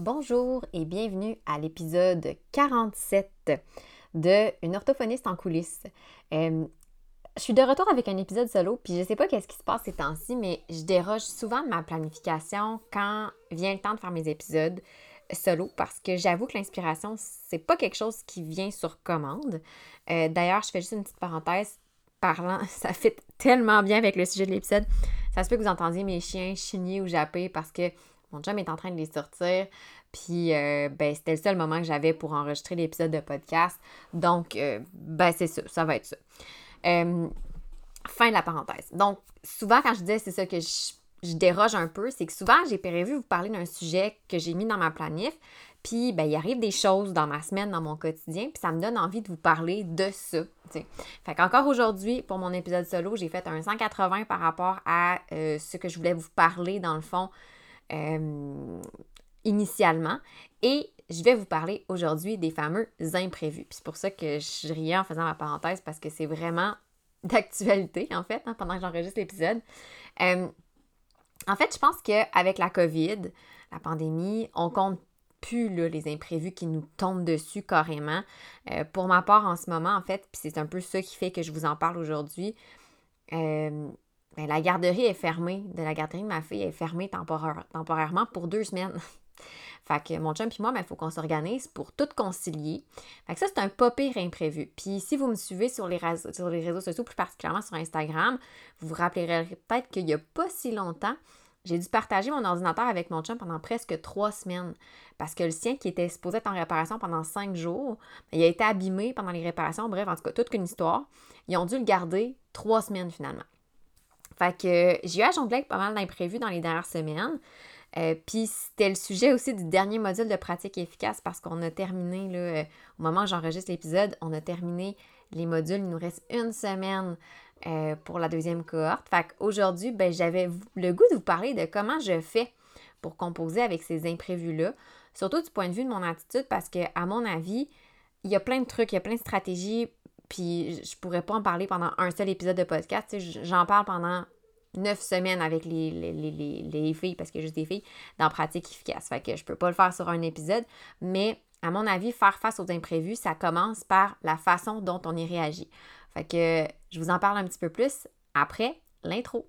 Bonjour et bienvenue à l'épisode 47 de Une orthophoniste en coulisses. Euh, je suis de retour avec un épisode solo, puis je sais pas qu'est-ce qui se passe ces temps-ci, mais je déroge souvent de ma planification quand vient le temps de faire mes épisodes solo parce que j'avoue que l'inspiration, c'est pas quelque chose qui vient sur commande. Euh, d'ailleurs, je fais juste une petite parenthèse parlant, ça fait tellement bien avec le sujet de l'épisode. Ça se peut que vous entendiez mes chiens chigner ou japper parce que mon chum est en train de les sortir. Puis, euh, ben, c'était le seul moment que j'avais pour enregistrer l'épisode de podcast. Donc, euh, ben, c'est ça. Ça va être ça. Euh, fin de la parenthèse. Donc, souvent, quand je disais c'est ça que je, déroge un peu, c'est que souvent, j'ai prévu vous parler d'un sujet que j'ai mis dans ma planif. Puis, ben, il arrive des choses dans ma semaine, dans mon quotidien, puis ça me donne envie de vous parler de ça. T'sais. Fait qu'encore aujourd'hui, pour mon épisode solo, j'ai fait un 180 par rapport à ce que je voulais vous parler, dans le fond, euh, initialement. Et je vais vous parler aujourd'hui des fameux imprévus. c'est pour ça que je riais en faisant ma parenthèse parce que c'est vraiment d'actualité, en fait, hein, pendant que j'enregistre l'épisode. Euh, en fait, je pense qu'avec la COVID, la pandémie, on compte plus les imprévus qui nous tombent dessus carrément. Euh, pour ma part, en ce moment, en fait, puis c'est un peu ça qui fait que je vous en parle aujourd'hui, ben, la garderie est fermée. De la garderie de ma fille est fermée temporairement pour deux semaines. fait que mon chum et moi, il ben, faut qu'on s'organise pour tout concilier. Fait que ça, c'est un pas imprévu. Puis si vous me suivez sur les, réseaux, sur les réseaux sociaux, plus particulièrement sur Instagram, vous vous rappellerez peut-être qu'il n'y a pas si longtemps, j'ai dû partager mon ordinateur avec mon chum pendant presque trois semaines. Parce que le sien, qui était supposé être en réparation pendant cinq jours, ben, il a été abîmé pendant les réparations. Bref, en tout cas, toute qu'une histoire. Ils ont dû le garder trois semaines finalement. Fait que j'ai eu à jongler avec pas mal d'imprévus dans les dernières semaines. Euh, puis c'était le sujet aussi du dernier module de pratique efficace parce qu'on a terminé, là, euh, au moment où j'enregistre l'épisode, on a terminé les modules. Il nous reste une semaine euh, pour la deuxième cohorte. Fait qu'aujourd'hui, ben, j'avais le goût de vous parler de comment je fais pour composer avec ces imprévus-là. Surtout du point de vue de mon attitude parce que, à mon avis, il y a plein de trucs, il y a plein de stratégies puis je pourrais pas en parler pendant un seul épisode de podcast. J'en parle pendant neuf semaines avec les, les, filles, parce qu'il y juste des filles, dans pratique efficace. Fait que je peux pas le faire sur un épisode. Mais à mon avis, faire face aux imprévus, ça commence par la façon dont on y réagit. Fait que je vous en parle un petit peu plus après l'intro.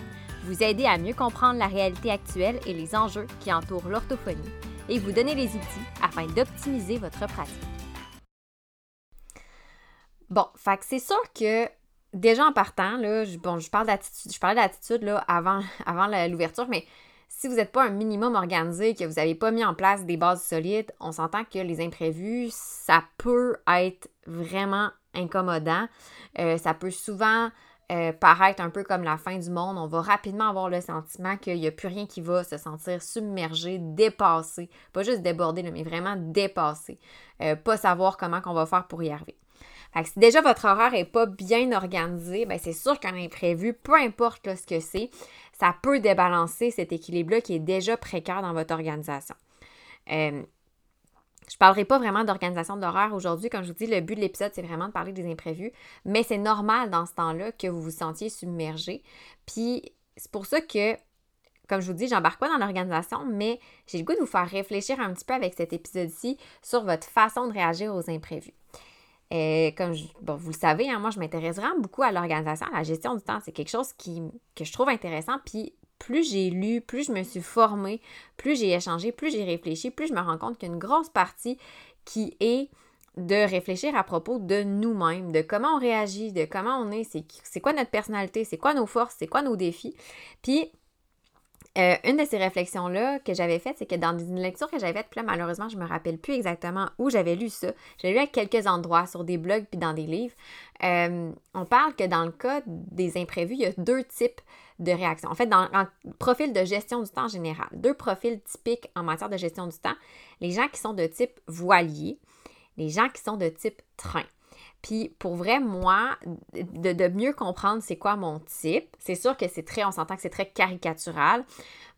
Vous aider à mieux comprendre la réalité actuelle et les enjeux qui entourent l'orthophonie et vous donner les outils afin d'optimiser votre pratique. Bon, fait c'est sûr que déjà en partant, là, je, bon, je parle d'attitude, je parlais d'attitude là, avant, avant l'ouverture, mais si vous n'êtes pas un minimum organisé, que vous n'avez pas mis en place des bases solides, on s'entend que les imprévus, ça peut être vraiment incommodant. Euh, ça peut souvent euh, paraître un peu comme la fin du monde, on va rapidement avoir le sentiment qu'il n'y a plus rien qui va se sentir submergé, dépassé. Pas juste débordé, mais vraiment dépassé. Euh, pas savoir comment qu'on va faire pour y arriver. Si déjà votre horaire n'est pas bien organisé, ben c'est sûr qu'un imprévu, peu importe ce que c'est, ça peut débalancer cet équilibre-là qui est déjà précaire dans votre organisation. Euh, je ne parlerai pas vraiment d'organisation d'horaire aujourd'hui. Comme je vous dis, le but de l'épisode, c'est vraiment de parler des imprévus. Mais c'est normal dans ce temps-là que vous vous sentiez submergé. Puis c'est pour ça que, comme je vous dis, j'embarque pas dans l'organisation, mais j'ai le goût de vous faire réfléchir un petit peu avec cet épisode-ci sur votre façon de réagir aux imprévus. Et comme vous le savez, hein, moi, je m'intéresse vraiment beaucoup à l'organisation, à la gestion du temps. C'est quelque chose qui, que je trouve intéressant. Puis plus j'ai lu, plus je me suis formée, plus j'ai échangé, plus j'ai réfléchi, plus je me rends compte qu'une grosse partie qui est de réfléchir à propos de nous-mêmes, de comment on réagit, de comment on est, c'est quoi notre personnalité, c'est quoi nos forces, c'est quoi nos défis. Puis, euh, une de ces réflexions-là que j'avais faites, c'est que dans une lecture que j'avais faite, là, malheureusement, je me rappelle plus exactement où j'avais lu ça. J'ai lu à quelques endroits, sur des blogs puis dans des livres. Euh, on parle que dans le cas des imprévus, il y a deux types de réactions. En fait, dans un profil de gestion du temps général, deux profils typiques en matière de gestion du temps. Les gens qui sont de type voilier les gens qui sont de type train. Puis pour vrai, moi, de, mieux comprendre c'est quoi mon type, c'est sûr que c'est très, on s'entend que c'est très caricatural,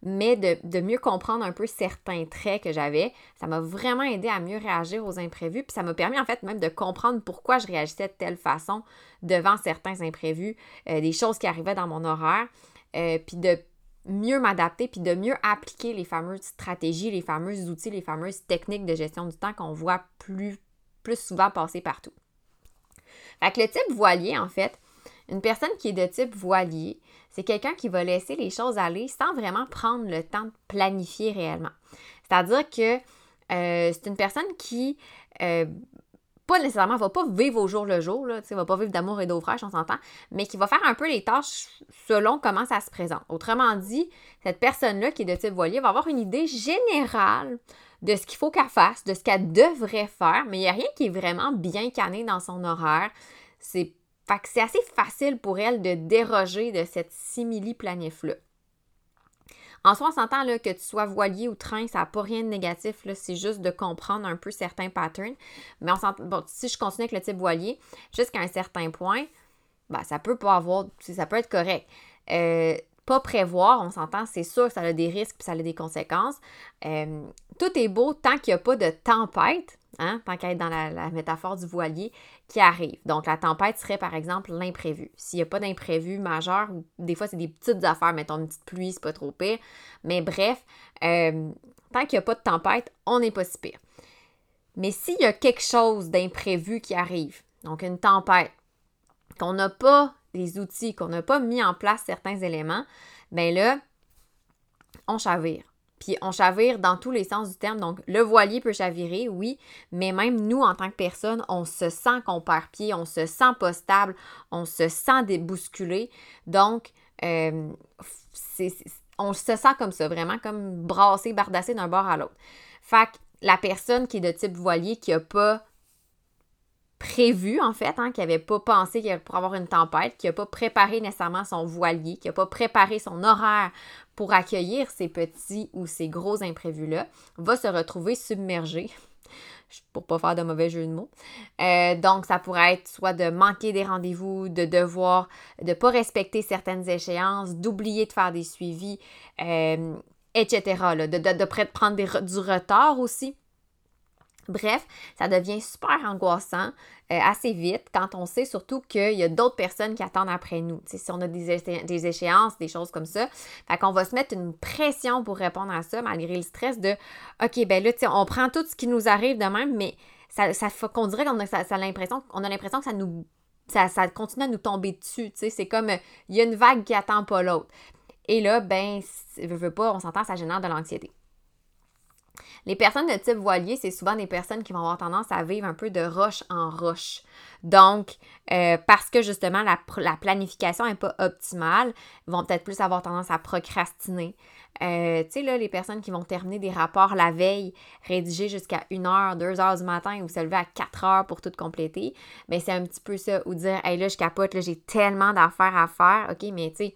mais de, mieux comprendre un peu certains traits que j'avais, ça m'a vraiment aidé à mieux réagir aux imprévus. Puis ça m'a permis en fait même de comprendre pourquoi je réagissais de telle façon devant certains imprévus, euh, des choses qui arrivaient dans mon horaire, euh, puis de mieux m'adapter, puis de mieux appliquer les fameuses stratégies, les fameux outils, les fameuses techniques de gestion du temps qu'on voit plus, plus souvent passer partout. Fait que le type voilier, en fait, une personne qui est de type voilier, c'est quelqu'un qui va laisser les choses aller sans vraiment prendre le temps de planifier réellement. C'est-à-dire que euh, c'est une personne qui, euh, pas nécessairement, va pas vivre au jour le jour, là, va pas vivre d'amour et d'eau fraîche, on s'entend, mais qui va faire un peu les tâches selon comment ça se présente. Autrement dit, cette personne-là qui est de type voilier va avoir une idée générale de ce qu'il faut qu'elle fasse, de ce qu'elle devrait faire, mais il n'y a rien qui est vraiment bien canné dans son horaire. C'est c'est assez facile pour elle de déroger de cette simili-planif-là. En soi, on s'entend que tu sois voilier ou train, ça n'a pas rien de négatif. C'est juste de comprendre un peu certains patterns. Mais on bon, si je continue avec le type voilier, jusqu'à un certain point, ben, ça peut pas avoir. Ça peut être correct. Euh, pas prévoir, on s'entend, c'est sûr que ça a des risques et ça a des conséquences. Euh, tout est beau tant qu'il n'y a pas de tempête, hein, tant qu'à être dans la, métaphore du voilier, qui arrive. Donc, la tempête serait par exemple l'imprévu. S'il n'y a pas d'imprévu majeur, des fois c'est des petites affaires, mettons une petite pluie, c'est pas trop pire. Mais bref, euh, tant qu'il n'y a pas de tempête, on n'est pas si pire. Mais s'il y a quelque chose d'imprévu qui arrive, donc une tempête, qu'on n'a pas les outils, qu'on n'a pas mis en place certains éléments, bien là, on chavire. Puis on chavire dans tous les sens du terme. Donc, le voilier peut chavirer, oui, mais même nous, en tant que personne, on se sent qu'on perd pied, on se sent pas stable, on se sent débousculé. Donc, euh, on se sent comme ça, vraiment comme brassé, bardassé d'un bord à l'autre. Fait que la personne qui est de type voilier, qui n'a pas prévu, en fait, hein, qui n'avait pas pensé qu'il pour avoir une tempête, qui n'a pas préparé nécessairement son voilier, qui n'a pas préparé son horaire pour accueillir ces petits ou ces gros imprévus-là, va se retrouver submergé pour pas faire de mauvais jeu de mots. Euh, donc, ça pourrait être soit de manquer des rendez-vous, de devoir, de ne pas respecter certaines échéances, d'oublier de faire des suivis, euh, etc. de, de, prendre du retard aussi. Bref, ça devient super angoissant euh, assez vite quand on sait surtout qu'il y a d'autres personnes qui attendent après nous. si on a des, échéances, des choses comme ça. Fait qu'on va se mettre une pression pour répondre à ça, malgré le stress de OK, ben là, on prend tout ce qui nous arrive de même, mais ça, ça qu'on dirait qu'on a, l'impression, qu'on a l'impression que ça nous. Ça, continue à nous tomber dessus. C'est comme il y a une vague qui attend pas l'autre. Et là, ben, veut pas, on s'entend, ça génère de l'anxiété. Les personnes de type voilier, c'est souvent des personnes qui vont avoir tendance à vivre un peu de roche en roche. Donc, euh, parce que justement, la, planification n'est pas optimale, vont peut-être plus avoir tendance à procrastiner. Euh, tu sais, là, les personnes qui vont terminer des rapports la veille, rédiger jusqu'à 1h, 2h du matin ou se lever à 4h pour tout compléter, bien, c'est un petit peu ça. Ou dire, hey, là, je capote, là, j'ai tellement d'affaires à faire. OK, mais tu sais,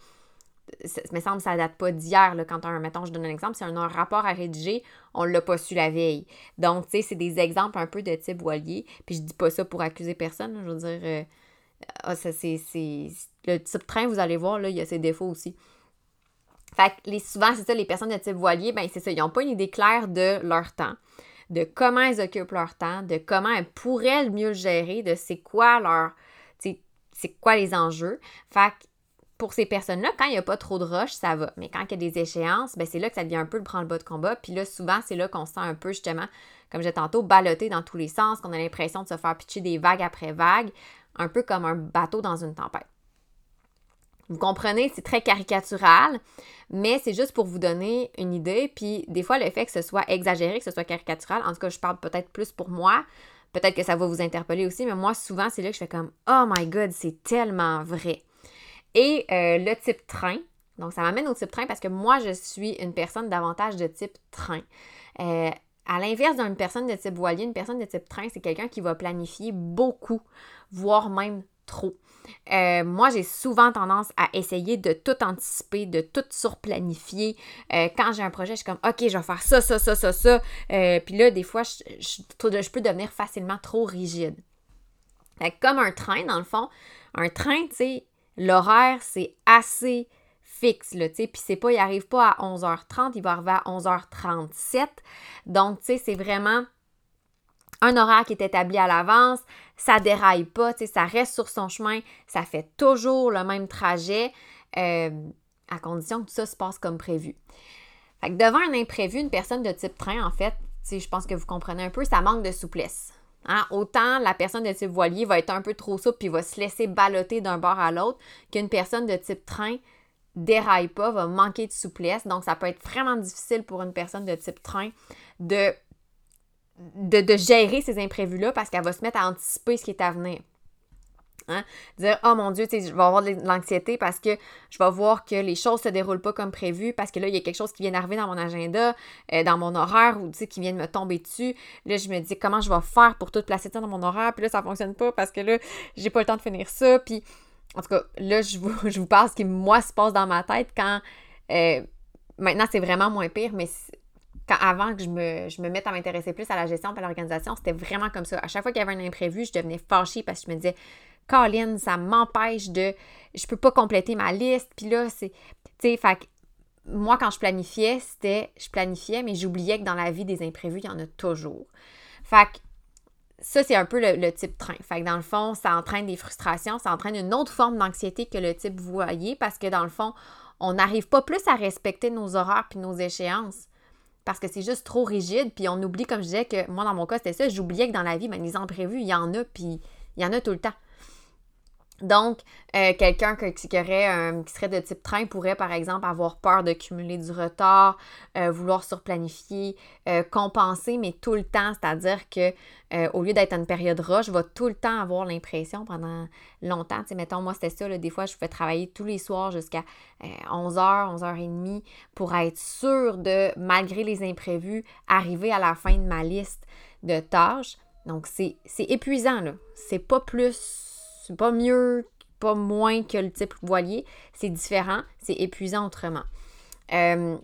ça me semble ça date pas d'hier, quand un, mettons, je donne un exemple, c'est un, rapport à rédiger, on l'a pas su la veille. Donc, tu sais, c'est des exemples un peu de type voilier. Puis je dis pas ça pour accuser personne, je veux dire, euh, ah, ça, c'est, le type train, vous allez voir, là, il y a ses défauts aussi. Fait que les, souvent, c'est ça, les personnes de type voilier, ben c'est ça, ils n'ont pas une idée claire de leur temps, de comment elles occupent leur temps, de comment elles pourraient mieux le gérer, de c'est quoi leur, c'est quoi les enjeux. Fait que pour ces personnes-là, quand il n'y a pas trop de roches, ça va. Mais quand il y a des échéances, ben c'est là que ça devient un peu le prendre-bas de combat. Puis là, souvent, c'est là qu'on se sent un peu, justement, comme j'ai tantôt, ballotté dans tous les sens, qu'on a l'impression de se faire pitcher des vagues après vagues, un peu comme un bateau dans une tempête. Vous comprenez, c'est très caricatural, mais c'est juste pour vous donner une idée. Puis des fois, le fait que ce soit exagéré, que ce soit caricatural, en tout cas, je parle peut-être plus pour moi, peut-être que ça va vous interpeller aussi, mais moi, souvent, c'est là que je fais comme Oh my God, c'est tellement vrai. Et euh, le type train, donc ça m'amène au type train parce que moi, je suis une personne davantage de type train. Euh, à l'inverse d'une personne de type voilier, une personne de type train, c'est quelqu'un qui va planifier beaucoup, voire même trop. Euh, moi, j'ai souvent tendance à essayer de tout anticiper, de tout surplanifier. Quand j'ai un projet, je suis comme, OK, je vais faire ça, ça, ça, ça, ça. Puis là, des fois, je, je, peux devenir facilement trop rigide. comme un train, dans le fond, un train, tu sais, l'horaire, c'est assez fixe, là, tu sais, puis c'est pas, il arrive pas à 11h30, il va arriver à 11h37. Donc, tu sais, c'est vraiment un horaire qui est établi à l'avance, ça déraille pas, ça reste sur son chemin, ça fait toujours le même trajet, euh, à condition que tout ça se passe comme prévu. Fait devant un imprévu, une personne de type train, en fait, je pense que vous comprenez un peu, ça manque de souplesse. Hein? Autant la personne de type voilier va être un peu trop souple puis va se laisser balloter d'un bord à l'autre qu'une personne de type train déraille pas, va manquer de souplesse. Donc, ça peut être vraiment difficile pour une personne de type train de de, gérer ces imprévus-là parce qu'elle va se mettre à anticiper ce qui est à venir. Hein? Dire Oh mon Dieu, je vais avoir de l'anxiété parce que je vais voir que les choses se déroulent pas comme prévu, parce que là, il y a quelque chose qui vient d'arriver dans mon agenda, euh, dans mon horaire, ou qui vient de me tomber dessus. Là, je me dis comment je vais faire pour tout placer ça dans mon horaire, puis là, ça ne fonctionne pas parce que là, j'ai pas le temps de finir ça. Puis, en tout cas, là, je vous, je vous parle ce qui, moi, se passe dans ma tête quand. Euh, maintenant, c'est vraiment moins pire, mais avant que je me, je me mette à m'intéresser plus à la gestion et à l'organisation, c'était vraiment comme ça. À chaque fois qu'il y avait un imprévu, je devenais fâchée parce que je me disais, Colin, ça m'empêche de. Je peux pas compléter ma liste. Puis là, c'est. Tu sais, fait moi, quand je planifiais, c'était. Je planifiais, mais j'oubliais que dans la vie des imprévus, il y en a toujours. Fait que ça, c'est un peu le, type train. Fait que dans le fond, ça entraîne des frustrations, ça entraîne une autre forme d'anxiété que le type voyez parce que dans le fond, on n'arrive pas plus à respecter nos horaires puis nos échéances parce que c'est juste trop rigide. Puis on oublie, comme je disais, que moi, dans mon cas, c'était ça. J'oubliais que dans la vie, ben, les imprévus, il y en a, puis il y en a tout le temps. Donc, euh, quelqu'un qui, serait de type train pourrait, par exemple, avoir peur de cumuler du retard, euh, vouloir surplanifier, euh, compenser, mais tout le temps, c'est-à-dire que au lieu d'être en une période rush, vais tout le temps avoir l'impression pendant longtemps. Tu sais, mettons, moi, c'était ça, des fois, je pouvais travailler tous les soirs jusqu'à 11h, 11h30 pour être sûr de, malgré les imprévus, arriver à la fin de ma liste de tâches. Donc, c'est épuisant, là. C'est pas plus c'est pas mieux, pas moins que le type voilier. C'est différent, c'est épuisant autrement. Euh,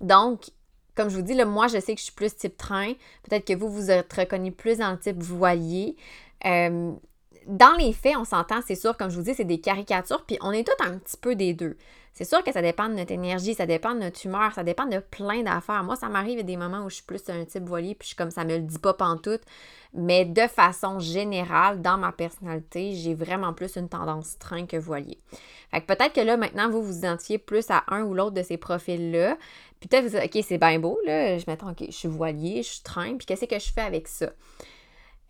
donc, comme je vous dis, moi, je sais que je suis plus type train. Peut-être que vous, vous êtes reconnu plus dans type voilier. Euh, dans les faits, on s'entend, c'est sûr, comme je vous dis, c'est des caricatures, puis on est tous un petit peu des deux. C'est sûr que ça dépend de notre énergie, ça dépend de notre humeur, ça dépend de plein d'affaires. Moi, ça m'arrive des moments où je suis plus un type voilier, puis je suis comme ça me le dit pas pantoute. Mais de façon générale, dans ma personnalité, j'ai vraiment plus une tendance train que voilier. Fait que peut-être que là, maintenant, vous vous identifiez plus à un ou l'autre de ces profils-là. Puis peut-être vous dites, OK, c'est bien beau, là. Je m'attends, OK, je suis voilier, je suis train, puis qu'est-ce que je fais avec ça?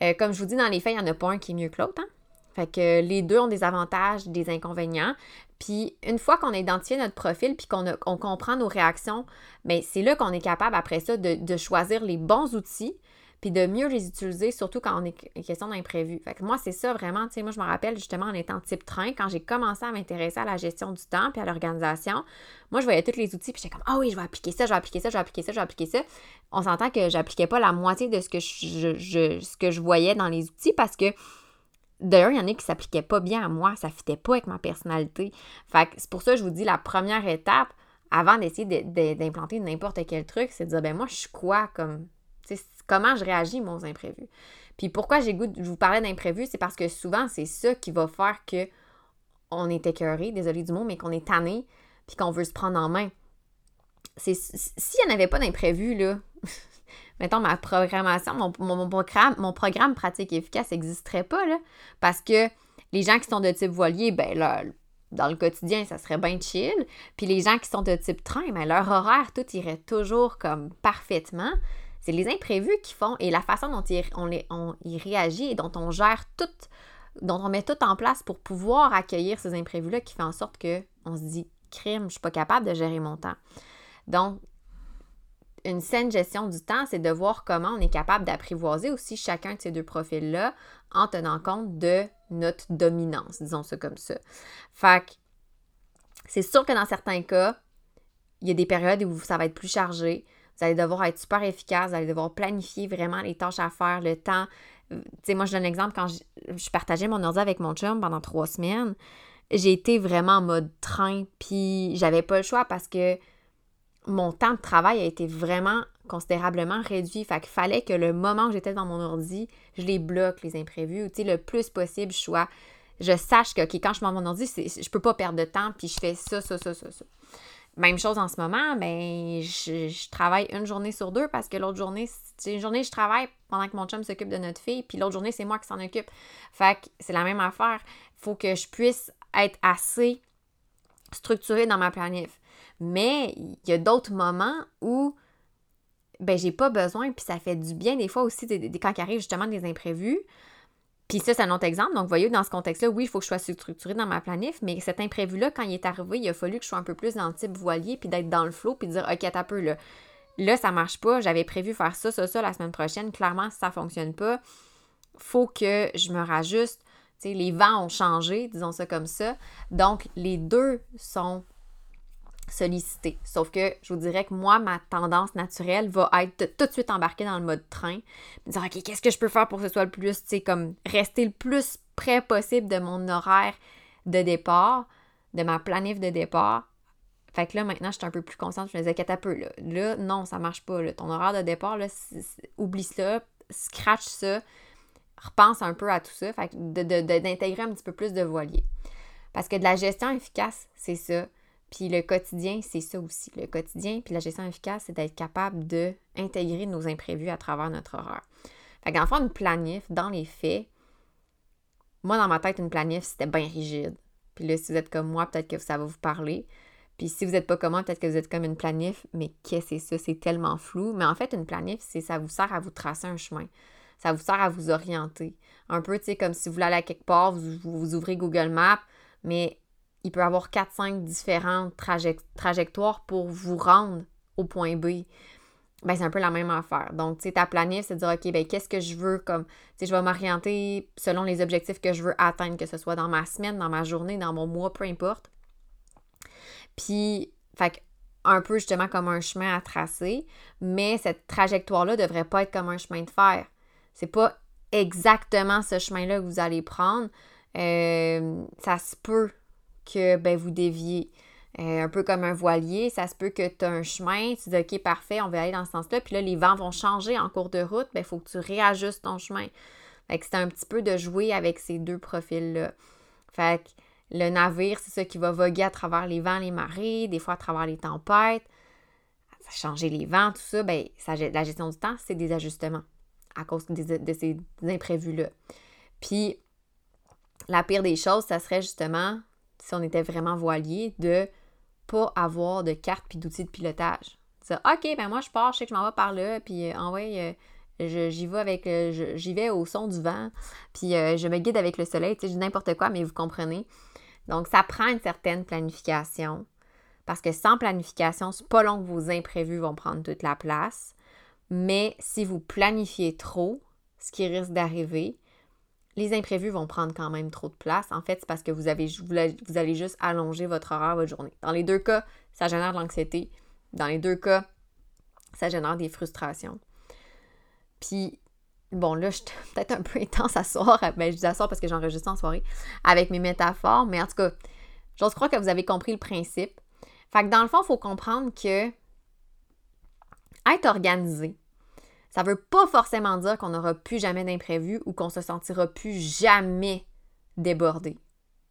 Euh, comme je vous dis, dans les faits, il n'y en a pas un qui est mieux que l'autre. Hein? Fait que les deux ont des avantages, des inconvénients. Puis une fois qu'on a identifié notre profil puis qu'on comprend nos réactions, bien c'est là qu'on est capable après ça de, choisir les bons outils puis de mieux les utiliser, surtout quand on est question d'imprévu. Fait que moi, c'est ça vraiment, tu sais, moi, je me rappelle justement en étant type train, quand j'ai commencé à m'intéresser à la gestion du temps puis à l'organisation, moi, je voyais tous les outils puis j'étais comme, ah oui, je vais appliquer ça, je vais appliquer ça, je vais appliquer ça, je vais appliquer ça. On s'entend que j'appliquais pas la moitié de ce que je voyais dans les outils parce que D'ailleurs, il y en a qui s'appliquaient pas bien à moi, ça fitait pas avec ma personnalité. Fait c'est pour ça que je vous dis la première étape, avant d'essayer d'implanter n'importe quel truc, c'est de dire ben moi, je suis quoi comme. Comment je réagis aux imprévus. Puis pourquoi j'ai goût de vous parler d'imprévus, c'est parce que souvent, c'est ça qui va faire que on est écœuré, désolé du mot, mais qu'on est tanné, puis qu'on veut se prendre en main. S'il n'y en avait pas d'imprévu, là, mettons, ma programmation, mon, programme, mon programme pratique efficace n'existerait pas, là, parce que les gens qui sont de type voilier, ben là, dans le quotidien, ça serait bien chill. Puis les gens qui sont de type train, ben leur horaire, tout irait toujours comme parfaitement. C'est les imprévus qui font et la façon dont on, les, on y réagit et dont on gère tout, dont on met tout en place pour pouvoir accueillir ces imprévus-là qui fait en sorte qu'on se dit crime, je suis pas capable de gérer mon temps. Donc, une saine gestion du temps, c'est de voir comment on est capable d'apprivoiser aussi chacun de ces deux profils-là en tenant compte de notre dominance, disons ça comme ça. Fait c'est sûr que dans certains cas, il y a des périodes où ça va être plus chargé. Vous allez devoir être super efficace, vous allez devoir planifier vraiment les tâches à faire, le temps, tu sais, moi, je donne l'exemple quand je, je, partageais mon ordi avec mon chum pendant trois semaines, j'ai été vraiment en mode train, puis j'avais pas le choix parce que mon temps de travail a été vraiment considérablement réduit. Fait qu'il fallait que le moment où j'étais dans mon ordi, je les bloque, les imprévus, tu sais, le plus possible, je sois, je sache que, quand je suis dans mon ordi, je peux pas perdre de temps, puis je fais ça, ça, ça, ça, ça. Même chose en ce moment, ben, je, travaille une journée sur deux parce que l'autre journée, c'est une journée, je travaille pendant que mon chum s'occupe de notre fille, puis l'autre journée, c'est moi qui s'en occupe. Fait que c'est la même affaire. Faut que je puisse être assez structurée dans ma planif. Mais il y a d'autres moments où ben j'ai pas besoin, puis ça fait du bien des fois aussi des, quand il arrive justement des imprévus. Puis ça, c'est un autre exemple. Donc, voyez, dans ce contexte-là, oui, il faut que je sois structurée dans ma planif, mais cet imprévu-là, quand il est arrivé, il a fallu que je sois un peu plus dans le type voilier, puis d'être dans le flow, puis dire, OK, t'as peu, là. Là, ça marche pas. J'avais prévu faire ça, ça, ça la semaine prochaine. Clairement, si ça fonctionne pas, faut que je me rajuste. sais, les vents ont changé, disons ça comme ça. Donc, les deux sont solliciter. Sauf que je vous dirais que moi, ma tendance naturelle va être de tout de suite embarquer dans le mode train, me dire OK, qu'est-ce que je peux faire pour que ce soit le plus, tu sais, comme rester le plus près possible de mon horaire de départ, de ma planif de départ. Fait que là, maintenant, je suis un peu plus consciente. Je me disais, un peu, là. Là, non, ça marche pas. Ton horaire de départ, là, oublie ça, scratch ça, repense un peu à tout ça. Fait que d'intégrer un petit peu plus de voilier. Parce que de la gestion efficace, c'est ça puis le quotidien, c'est ça aussi. Le quotidien, puis la gestion efficace, c'est d'être capable d'intégrer nos imprévus à travers notre horaire. Fait qu'en fait, une planif, dans les faits, moi, dans ma tête, une planif, c'était bien rigide. Puis là, si vous êtes comme moi, peut-être que ça va vous parler. Puis si vous n'êtes pas comme moi, peut-être que vous êtes comme une planif, mais qu'est-ce que c'est ça? C'est tellement flou. Mais en fait, une planif, c'est ça vous sert à vous tracer un chemin. Ça vous sert à vous orienter. Un peu, tu sais, comme si vous voulez aller à quelque part, vous, vous ouvrez Google Maps, mais il peut y avoir 4-5 différentes trajectoires pour vous rendre au point B. Ben, c'est un peu la même affaire. Donc, tu sais, ta planif, c'est de dire, OK, ben, qu'est-ce que je veux comme, tu sais, je vais m'orienter selon les objectifs que je veux atteindre, que ce soit dans ma semaine, dans ma journée, dans mon mois, peu importe. Puis, fait un peu justement comme un chemin à tracer, mais cette trajectoire-là ne devrait pas être comme un chemin de fer. C'est pas exactement ce chemin-là que vous allez prendre. Euh, ça se peut que ben, vous déviez. Euh, un peu comme un voilier, ça se peut que tu as un chemin, tu dis OK, parfait, on va aller dans ce sens-là, puis là, les vents vont changer en cours de route, il ben, faut que tu réajustes ton chemin. Fait que c'est un petit peu de jouer avec ces deux profils-là. Fait que le navire, c'est ça qui va voguer à travers les vents, les marées, des fois à travers les tempêtes. Changer les vents, tout ça, ben, ça, la gestion du temps, c'est des ajustements à cause de ces imprévus-là. Puis, la pire des choses, ça serait justement si on était vraiment voilier, de pas avoir de carte puis d'outils de pilotage. C'est OK, ben moi je pars, je sais que je m'en vais par là, puis euh, euh j'y vais avec euh, j'y vais au son du vent, puis je me guide avec le soleil, tu sais, n'importe quoi, mais vous comprenez. Donc, ça prend une certaine planification. Parce que sans planification, c'est pas long que vos imprévus vont prendre toute la place. Mais si vous planifiez trop, ce qui risque d'arriver, les imprévus vont prendre quand même trop de place. En fait, c'est parce que vous, allez juste allonger votre horaire, votre journée. Dans les deux cas, ça génère de l'anxiété. Dans les deux cas, ça génère des frustrations. Puis, bon, là, je suis peut-être un peu intense à soir. Ben, je dis à soir parce que j'enregistre en soirée avec mes métaphores. Mais en tout cas, j'ose croire que vous avez compris le principe. Fait que dans le fond, il faut comprendre que être organisé, ça ne veut pas forcément dire qu'on n'aura plus jamais d'imprévu ou qu'on se sentira plus jamais débordé,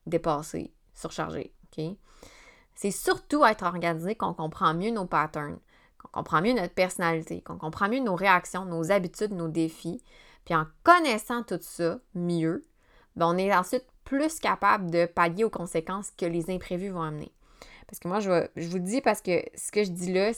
dépassé, surchargé. C'est surtout être organisé qu'on comprend mieux nos patterns, qu'on comprend mieux notre personnalité, qu'on comprend mieux nos réactions, nos habitudes, nos défis. Puis en connaissant tout ça mieux, ben, on est ensuite plus capable de pallier aux conséquences que les imprévus vont amener. Parce que moi, je, je vous dis parce que ce que je dis là,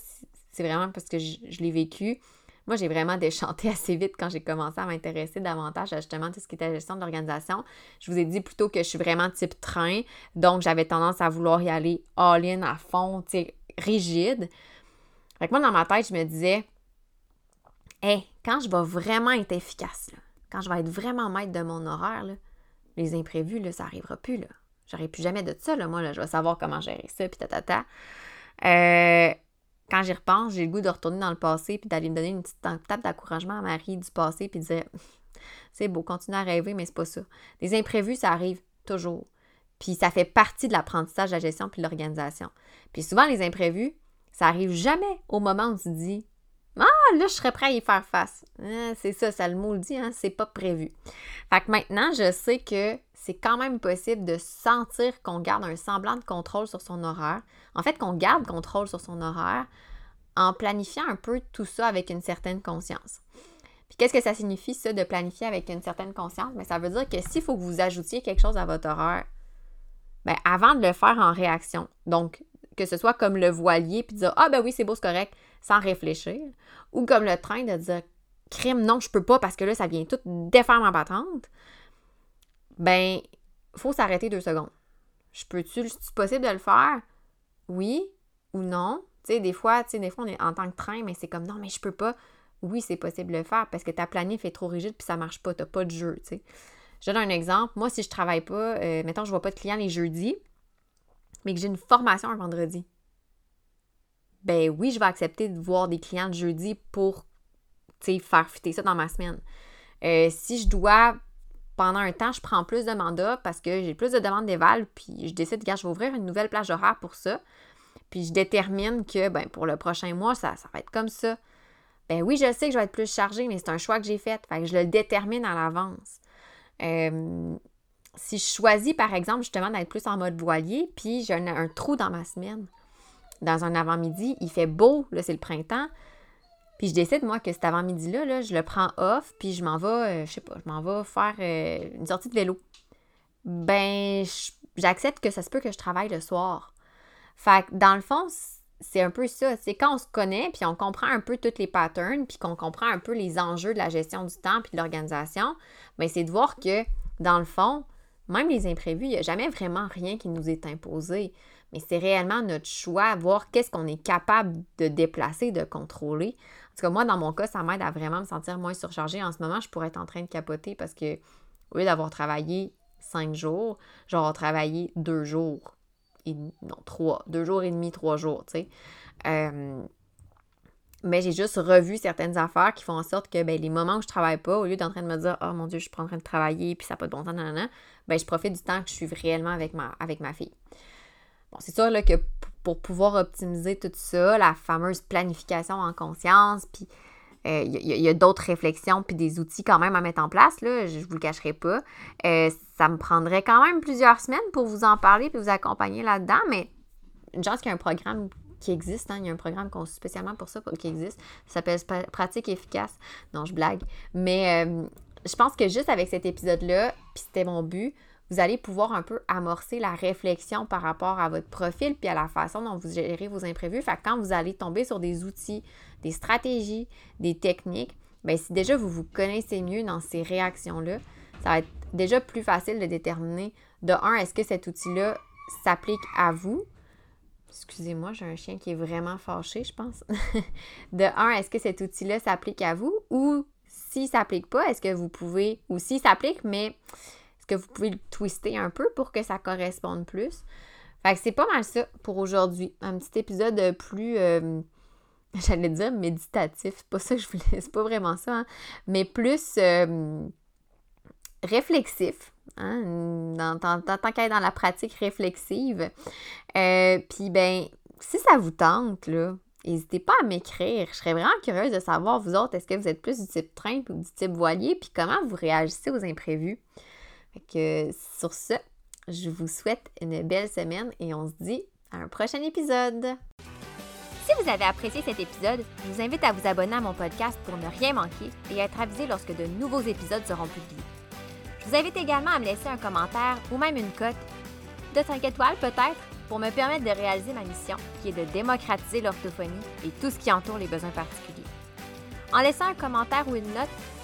c'est vraiment parce que je l'ai vécu. Moi, j'ai vraiment déchanté assez vite quand j'ai commencé à m'intéresser davantage à justement tout ce qui était gestion de l'organisation. Je vous ai dit plutôt que je suis vraiment type train, donc j'avais tendance à vouloir y aller all-in à fond, tu sais, rigide. Fait que moi, dans ma tête, je me disais, hé, quand je vais vraiment être efficace, quand je vais être vraiment maître de mon horaire, les imprévus, ça n'arrivera plus. J'aurai plus jamais de ça. Moi, je vais savoir comment gérer ça, puis ta. Euh, quand j'y repense, j'ai le goût de retourner dans le passé puis d'aller me donner une petite tape d'encouragement à Marie du passé puis de dire C'est beau, continuer à rêver, mais c'est pas ça. Des imprévus, ça arrive toujours. Puis ça fait partie de l'apprentissage de la gestion puis de l'organisation. Puis souvent, les imprévus, ça arrive jamais au moment où tu dis Ah, là, je serais prêt à y faire face. Hein, c'est ça, ça le mot le dit, hein, c'est pas prévu. Fait que maintenant, je sais que c'est quand même possible de sentir qu'on garde un semblant de contrôle sur son horaire. En fait, qu'on garde contrôle sur son horaire en planifiant un peu tout ça avec une certaine conscience. Puis qu'est-ce que ça signifie, ça, de planifier avec une certaine conscience? Mais ça veut dire que s'il faut que vous ajoutiez quelque chose à votre horaire, bien, avant de le faire en réaction, donc que ce soit comme le voilier, puis dire Ah ben oui, c'est beau, c'est correct, sans réfléchir, ou comme le train de dire Crime, non, je peux pas parce que là, ça vient tout défaire ma patente, ben, faut s'arrêter deux secondes. Je peux-tu, c'est possible de le faire? Oui ou non? Tu sais, des fois, tu sais, des fois, on est en tant que train, mais c'est comme non, mais je peux pas. Oui, c'est possible de le faire parce que ta planif est trop rigide puis ça marche pas, t'as pas de jeu, tu sais. Je donne un exemple. Moi, si je travaille pas, euh, mettons, je vois pas de clients les jeudis, mais que j'ai une formation un vendredi, ben oui, je vais accepter de voir des clients le jeudi pour, tu sais, faire fitter ça dans ma semaine. Euh, si je dois pendant un temps, je prends plus de mandats parce que j'ai plus de demandes d'éval, puis je décide, que je vais ouvrir une nouvelle plage horaire pour ça. Puis je détermine que ben, pour le prochain mois, ça, va être comme ça. Ben oui, je sais que je vais être plus chargée, mais c'est un choix que j'ai fait. Fait que je le détermine à l'avance. Si je choisis, par exemple, justement, d'être plus en mode voilier, puis j'ai un, trou dans ma semaine, dans un avant-midi, il fait beau, là, c'est le printemps, puis je décide, moi, que cet avant-midi-là, là, je le prends off, puis je m'en vais, euh, je sais pas, je m'en vais faire euh, une sortie de vélo. Ben, j'accepte que ça se peut que je travaille le soir. Fait que, dans le fond, c'est un peu ça. C'est quand on se connaît, puis on comprend un peu tous les patterns, puis qu'on comprend un peu les enjeux de la gestion du temps, puis de l'organisation, ben, c'est de voir que, dans le fond, même les imprévus, il n'y a jamais vraiment rien qui nous est imposé. Mais c'est réellement notre choix, voir qu'est-ce qu'on est capable de déplacer, de contrôler. En tout cas, moi, dans mon cas, ça m'aide à vraiment me sentir moins surchargée. En ce moment, je pourrais être en train de capoter parce que, au lieu d'avoir travaillé cinq jours, j'aurais travaillé deux jours. Non, trois. Deux jours et demi, trois jours, tu sais. Euh, mais j'ai juste revu certaines affaires qui font en sorte que ben, les moments où je travaille pas, au lieu d'en train de me dire Oh mon Dieu, je suis en train de travailler, puis ça n'a pas de bon temps, nan, ben, je profite du temps que je suis réellement avec ma, avec ma fille. Bon, c'est sûr là, que pour pouvoir optimiser tout ça, la fameuse planification en conscience, puis euh, il y a, d'autres réflexions puis des outils quand même à mettre en place, là, je ne vous le cacherai pas. Euh, ça me prendrait quand même plusieurs semaines pour vous en parler et vous accompagner là-dedans, mais une chance qu'il y a un programme qui existe, hein, il y a un programme conçu spécialement pour ça qui existe, ça s'appelle Pratique efficace. Non, je blague. Mais euh, je pense que juste avec cet épisode-là, puis c'était mon but, vous allez pouvoir un peu amorcer la réflexion par rapport à votre profil puis à la façon dont vous gérez vos imprévus. Fait que quand vous allez tomber sur des outils, des stratégies, des techniques, bien, si déjà vous vous connaissez mieux dans ces réactions-là, ça va être déjà plus facile de déterminer de un, est-ce que cet outil-là s'applique à vous? Excusez-moi, j'ai un chien qui est vraiment fâché, je pense. de un, est-ce que cet outil-là s'applique à vous? Ou s'il ne s'applique pas, est-ce que vous pouvez, ou s'il s'applique, mais que vous pouvez le twister un peu pour que ça corresponde plus? Fait que c'est pas mal ça pour aujourd'hui. Un petit épisode plus, euh, j'allais dire méditatif. C'est pas ça que je voulais, c'est pas vraiment ça, hein. mais plus euh, réflexif. Hein, tant, qu'à être dans la pratique réflexive. Euh, puis ben, si ça vous tente, là, n'hésitez pas à m'écrire. Je serais vraiment curieuse de savoir, vous autres, est-ce que vous êtes plus du type train ou du type voilier, puis comment vous réagissez aux imprévus? Sur ce, je vous souhaite une belle semaine et on se dit à un prochain épisode. Si vous avez apprécié cet épisode, je vous invite à vous abonner à mon podcast pour ne rien manquer et être avisé lorsque de nouveaux épisodes seront publiés. Je vous invite également à me laisser un commentaire ou même une cote de 5 étoiles peut-être pour me permettre de réaliser ma mission qui est de démocratiser l'orthophonie et tout ce qui entoure les besoins particuliers. En laissant un commentaire ou une note,